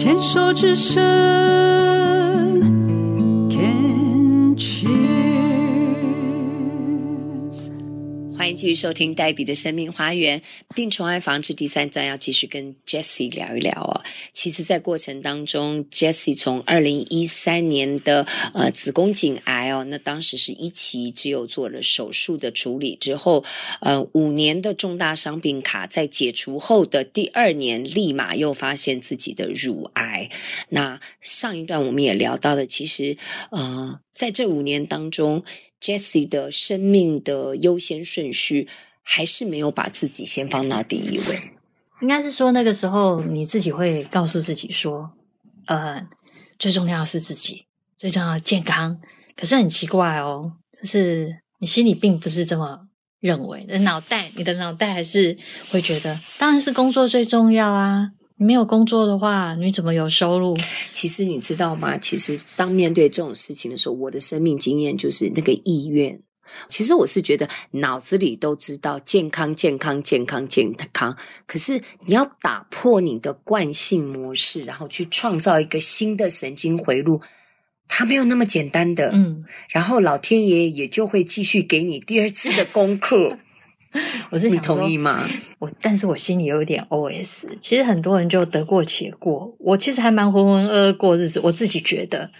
牵手之声。继续收听黛比的生命花园病虫害防治第三段，要继续跟 Jessie 聊一聊哦。其实，在过程当中，Jessie 从二零一三年的呃子宫颈癌哦，那当时是一期，只有做了手术的处理之后，呃五年的重大伤病卡，在解除后的第二年，立马又发现自己的乳癌。那上一段我们也聊到了，其实呃在这五年当中。Jessie 的生命的优先顺序，还是没有把自己先放到第一位。应该是说那个时候你自己会告诉自己说，呃，最重要是自己，最重要健康。可是很奇怪哦，就是你心里并不是这么认为，你的脑袋，你的脑袋还是会觉得，当然是工作最重要啊。你没有工作的话，你怎么有收入？其实你知道吗？其实当面对这种事情的时候，我的生命经验就是那个意愿。其实我是觉得脑子里都知道健康、健康、健康、健康，可是你要打破你的惯性模式，然后去创造一个新的神经回路，它没有那么简单的。嗯，然后老天爷也就会继续给你第二次的功课。我是想说，你同意吗？我，但是我心里有一点 OS。其实很多人就得过且过，我其实还蛮浑浑噩噩过日子。我自己觉得，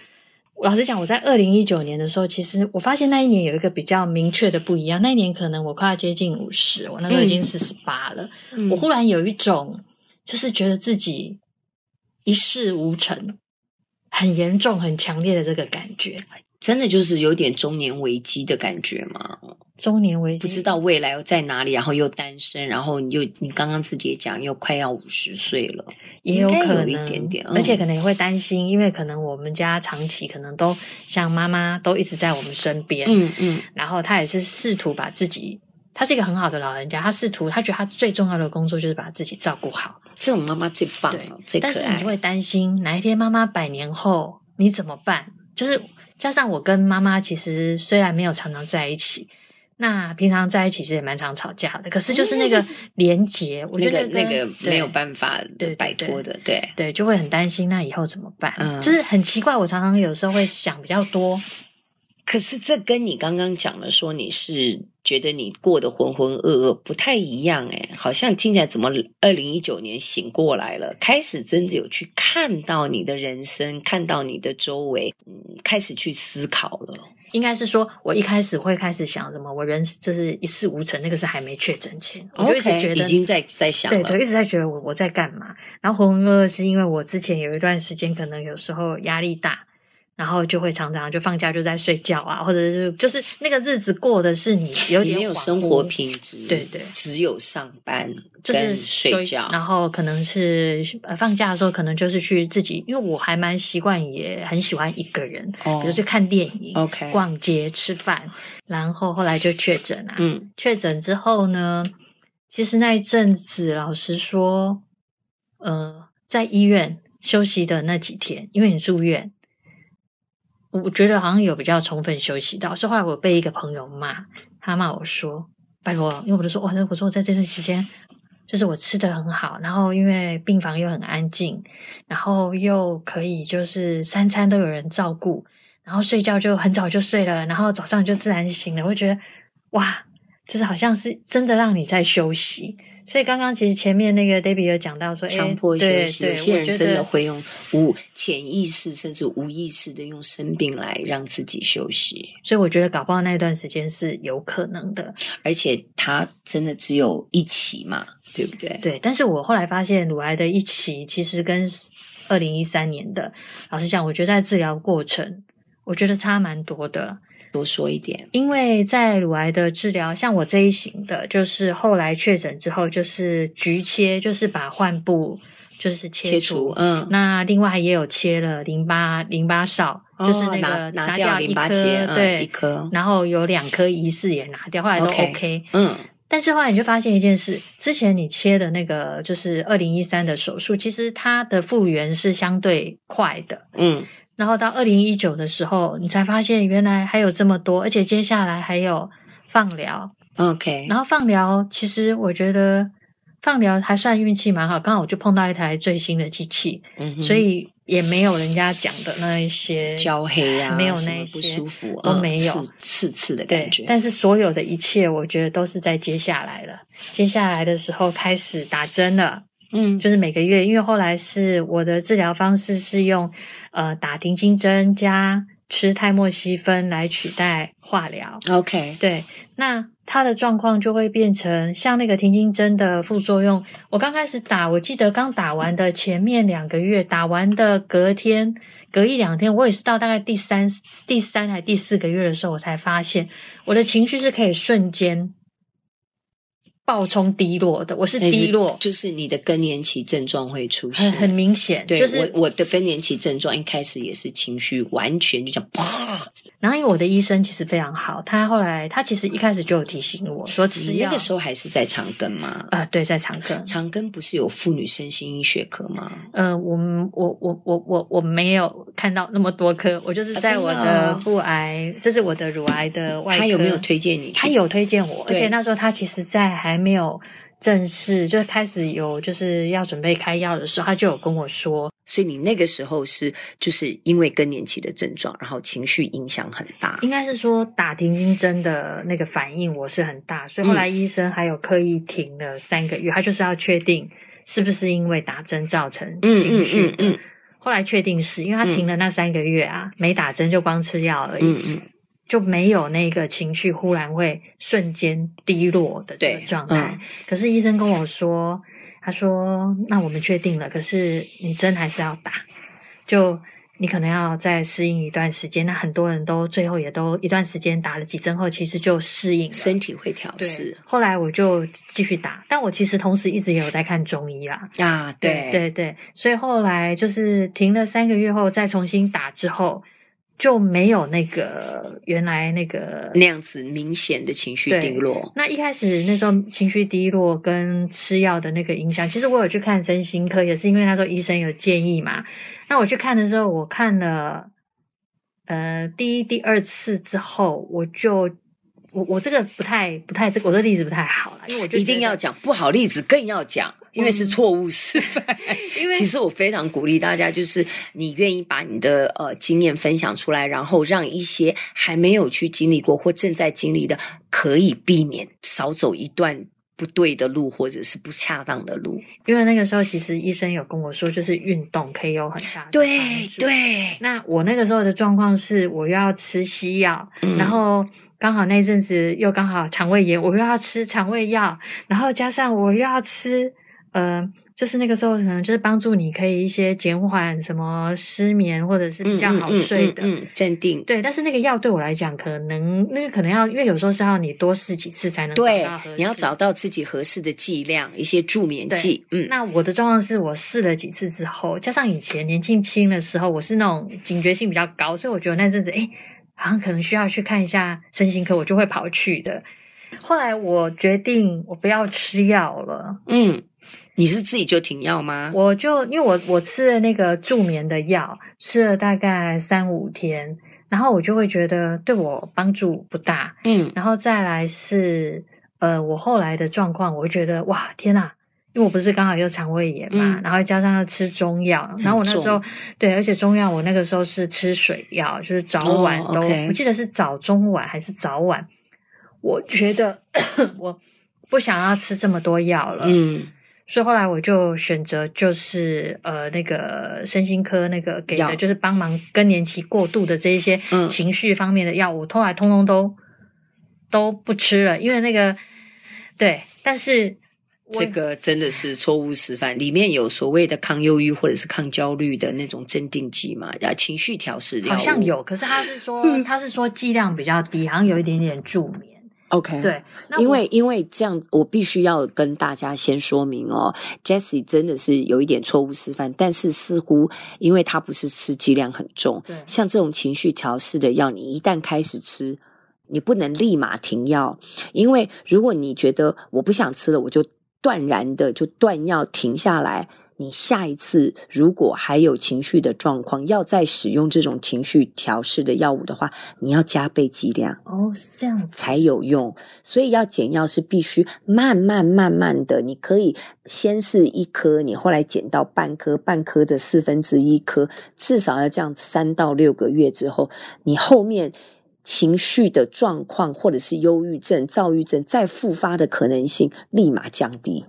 老实讲，我在二零一九年的时候，其实我发现那一年有一个比较明确的不一样。那一年可能我快要接近五十，我那时候已经四十八了。嗯，我忽然有一种，就是觉得自己一事无成，很严重、很强烈的这个感觉。真的就是有点中年危机的感觉吗？中年危机，不知道未来又在哪里，然后又单身，然后你就你刚刚自己也讲，又快要五十岁了，也有可能有一点点，而且可能也会担心，嗯、因为可能我们家长期可能都像妈妈都一直在我们身边，嗯嗯，然后他也是试图把自己，他是一个很好的老人家，他试图他觉得他最重要的工作就是把自己照顾好，这种妈妈最棒了，最可爱。但是你就会担心哪一天妈妈百年后你怎么办？就是。加上我跟妈妈其实虽然没有常常在一起，那平常在一起其实也蛮常吵架的。可是就是那个连结，嗯、我觉得那个那个没有办法摆脱的，对对，对，就会很担心那以后怎么办？嗯，就是很奇怪，我常常有时候会想比较多。可是这跟你刚刚讲的说你是觉得你过得浑浑噩噩不太一样诶，好像听起来怎么二零一九年醒过来了，开始真的有去看到你的人生，看到你的周围，嗯，开始去思考了。应该是说，我一开始会开始想什么，我人就是一事无成，那个是还没确诊前，我就一直觉得 okay, 已经在在想了，对，对，一直在觉得我我在干嘛。然后浑浑噩噩是因为我之前有一段时间可能有时候压力大。然后就会常常就放假就在睡觉啊，或者是就是那个日子过的是你有点没有生活品质，对对，只有上班就是睡觉。然后可能是呃放假的时候，可能就是去自己，因为我还蛮习惯，也很喜欢一个人，哦、比如去看电影、OK、逛街、吃饭。然后后来就确诊了，嗯，确诊之后呢，其实那一阵子，老实说，呃，在医院休息的那几天，因为你住院。我觉得好像有比较充分休息到，是后来我被一个朋友骂，他骂我说：“拜托，因为我就说，哇，我说我在这段时间，就是我吃的很好，然后因为病房又很安静，然后又可以就是三餐都有人照顾，然后睡觉就很早就睡了，然后早上就自然醒了，我觉得哇，就是好像是真的让你在休息。”所以刚刚其实前面那个 Debbie 有讲到说，强迫休息，有些人真的会用无潜意识甚至无意识的用生病来让自己休息。所以我觉得搞不好那段时间是有可能的，而且他真的只有一期嘛，对不对？对。但是我后来发现，乳癌的一期其实跟二零一三年的，老实讲，我觉得在治疗过程，我觉得差蛮多的。多说一点，因为在乳癌的治疗，像我这一型的，就是后来确诊之后，就是局切，就是把患部就是切除，切除嗯，那另外也有切了淋巴淋巴少，哦、就是那个拿，拿掉一颗，嗯、对，一颗，然后有两颗疑似也拿掉，后来都 OK，, 嗯，但是后来你就发现一件事，之前你切的那个就是二零一三的手术，其实它的复原是相对快的，嗯。然后到二零一九的时候，你才发现原来还有这么多，而且接下来还有放疗。OK，然后放疗，其实我觉得放疗还算运气蛮好，刚好我就碰到一台最新的机器，嗯，所以也没有人家讲的那一些焦黑啊，没有那些不舒服啊都没有刺刺的感觉。但是所有的一切，我觉得都是在接下来了。接下来的时候开始打针了，嗯，就是每个月，因为后来是我的治疗方式是用呃打停经针加。吃泰莫西芬来取代化疗，OK，对，那他的状况就会变成像那个停经针的副作用。我刚开始打，我记得刚打完的前面两个月，打完的隔天、隔一两天，我也是到大概第三、第三还第四个月的时候，我才发现我的情绪是可以瞬间。暴冲低落的，我是低落，就是你的更年期症状会出现，很，很明显。对，就是我我的更年期症状一开始也是情绪完全就像啪。然后因为我的医生其实非常好，他后来他其实一开始就有提醒我说，吃药，那个时候还是在长庚吗？啊、呃，对，在长庚。长庚不是有妇女身心医学科吗？呃，我我我我我我没有看到那么多科，我就是在我的腹癌，这是我的乳癌的外科。他有没有推荐你？他有推荐我，而且那时候他其实在还。没有正式就开始有就是要准备开药的时候，他就有跟我说，所以你那个时候是就是因为更年期的症状，然后情绪影响很大。应该是说打停经针的那个反应我是很大，所以后来医生还有刻意停了三个月，嗯、他就是要确定是不是因为打针造成情绪的。嗯嗯嗯嗯、后来确定是因为他停了那三个月啊，嗯、没打针就光吃药而已。嗯嗯就没有那个情绪忽然会瞬间低落的这个状态。嗯、可是医生跟我说，他说：“那我们确定了，可是你针还是要打，就你可能要再适应一段时间。”那很多人都最后也都一段时间打了几针后，其实就适应了，身体会调适。后来我就继续打，但我其实同时一直也有在看中医啦。啊，对对对，所以后来就是停了三个月后再重新打之后。就没有那个原来那个那样子明显的情绪低落。那一开始那时候情绪低落跟吃药的那个影响，其实我有去看身心科，也是因为那时候医生有建议嘛。那我去看的时候，我看了呃第一、第二次之后，我就我我这个不太不太这个我的例子不太好了，因为我就一定要讲不好例子更要讲。因为是错误示范，因为其实我非常鼓励大家，就是你愿意把你的呃经验分享出来，然后让一些还没有去经历过或正在经历的，可以避免少走一段不对的路或者是不恰当的路。因为那个时候其实医生有跟我说，就是运动可以有很大的对对。对，那我那个时候的状况是，我又要吃西药，嗯、然后刚好那阵子又刚好肠胃炎，我又要吃肠胃药，然后加上我又要吃。呃，就是那个时候，可能就是帮助你可以一些减缓什么失眠，或者是比较好睡的，嗯，镇、嗯嗯嗯、定。对，但是那个药对我来讲，可能那个可能要，因为有时候是要你多试几次才能对，你要找到自己合适的剂量，一些助眠剂。嗯，那我的状况是我试了几次之后，加上以前年轻轻的时候，我是那种警觉性比较高，所以我觉得那阵子，哎，好像可能需要去看一下身心科，我就会跑去的。后来我决定，我不要吃药了。嗯。你是自己就停药吗？我就因为我我吃了那个助眠的药，吃了大概三五天，然后我就会觉得对我帮助不大。嗯，然后再来是呃，我后来的状况，我会觉得哇天呐，因为我不是刚好又肠胃炎嘛，嗯、然后加上要吃中药，然后我那时候对，而且中药我那个时候是吃水药，就是早晚都，哦 okay、我记得是早中晚还是早晚，我觉得 我不想要吃这么多药了。嗯。所以后来我就选择就是呃那个身心科那个给的就是帮忙更年期过度的这一些情绪方面的药物，后来通通都都不吃了，因为那个对，但是这个真的是错误示范，里面有所谓的抗忧郁或者是抗焦虑的那种镇定剂嘛，要情绪调试的，好像有，可是他是说 他是说剂量比较低，好像有一点点助眠。OK，对，因为因为这样，我必须要跟大家先说明哦，Jessie 真的是有一点错误示范，但是似乎因为他不是吃剂量很重，对，像这种情绪调试的药，你一旦开始吃，你不能立马停药，因为如果你觉得我不想吃了，我就断然的就断药停下来，你下一次如果还有情绪的状况，要再使用这种情绪调适的药物的话，你要加倍剂量哦，是这样子才有用。所以要减药是必须慢慢慢慢的，你可以先是一颗，你后来减到半颗，半颗的四分之一颗，至少要这样三到六个月之后，你后面情绪的状况或者是忧郁症、躁郁症再复发的可能性立马降低。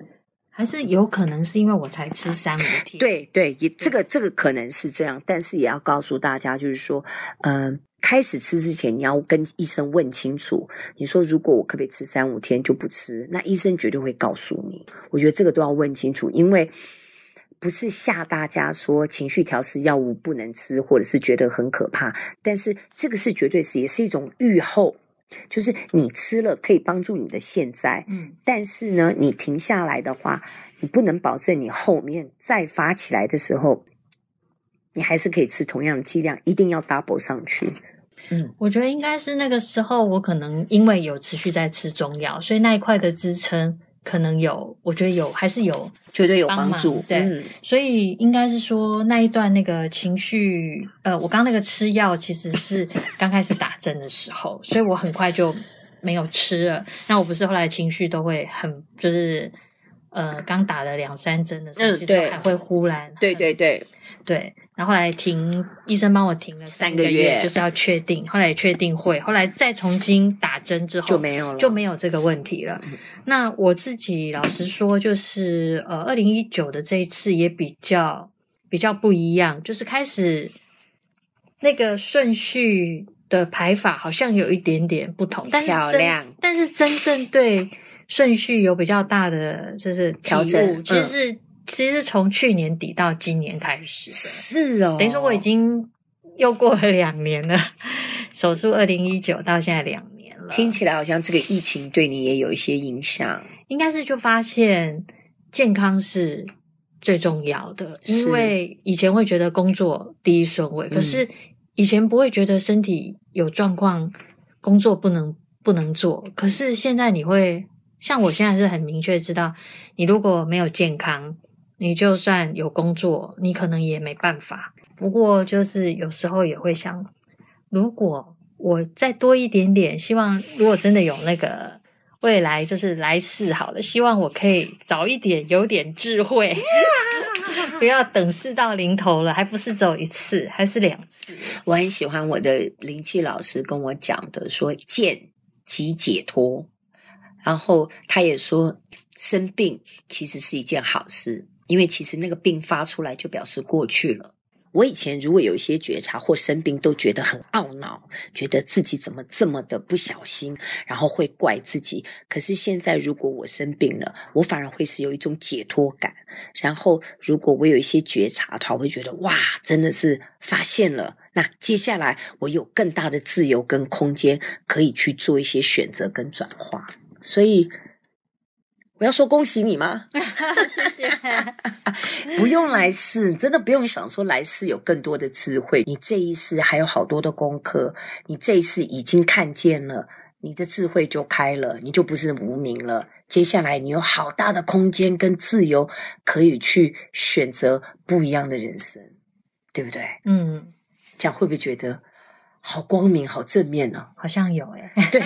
还是有可能是因为我才吃三五天，对对，也这个这个可能是这样，但是也要告诉大家，就是说，嗯、开始吃之前你要跟医生问清楚，你说如果我可不可以吃三五天就不吃，那医生绝对会告诉你。我觉得这个都要问清楚，因为不是吓大家说情绪调适药物不能吃，或者是觉得很可怕，但是这个是绝对是也是一种预后。就是你吃了可以帮助你的现在，嗯，但是呢，你停下来的话，你不能保证你后面再发起来的时候，你还是可以吃同样的剂量，一定要 double 上去。嗯，我觉得应该是那个时候，我可能因为有持续在吃中药，所以那一块的支撑。可能有，我觉得有，还是有，绝对有帮助。对，嗯、所以应该是说那一段那个情绪，呃，我刚刚那个吃药其实是刚开始打针的时候，所以我很快就没有吃了。那我不是后来情绪都会很，就是呃，刚打了两三针的时候，嗯、其实还会忽然，对对对对。然后后来停，医生帮我停了三个月，就是要确定。后来也确定会，后来再重新打针之后就没有了，就没有这个问题了。嗯、那我自己老实说，就是呃，二零一九的这一次也比较比较不一样，就是开始那个顺序的排法好像有一点点不同，但是漂亮，但是真正对顺序有比较大的就是调整，其实是。嗯其实从去年底到今年开始，是哦，等于说我已经又过了两年了。手术二零一九到现在两年了，听起来好像这个疫情对你也有一些影响。应该是就发现健康是最重要的，因为以前会觉得工作第一顺位，可是以前不会觉得身体有状况，工作不能不能做。可是现在你会，像我现在是很明确知道，你如果没有健康。你就算有工作，你可能也没办法。不过，就是有时候也会想，如果我再多一点点，希望如果真的有那个未来，就是来世好了，希望我可以早一点有点智慧，不要等事到临头了，还不是走一次，还是两次。我很喜欢我的灵气老师跟我讲的，说见即解脱，然后他也说生病其实是一件好事。因为其实那个病发出来就表示过去了。我以前如果有一些觉察或生病，都觉得很懊恼，觉得自己怎么这么的不小心，然后会怪自己。可是现在如果我生病了，我反而会是有一种解脱感。然后如果我有一些觉察的话，我会觉得哇，真的是发现了。那接下来我有更大的自由跟空间，可以去做一些选择跟转化。所以。我要说恭喜你吗？谢谢。不用来世，真的不用想说来世有更多的智慧。你这一世还有好多的功课，你这一世已经看见了，你的智慧就开了，你就不是无名了。接下来你有好大的空间跟自由，可以去选择不一样的人生，对不对？嗯，这样会不会觉得好光明、好正面呢？好像有诶。对。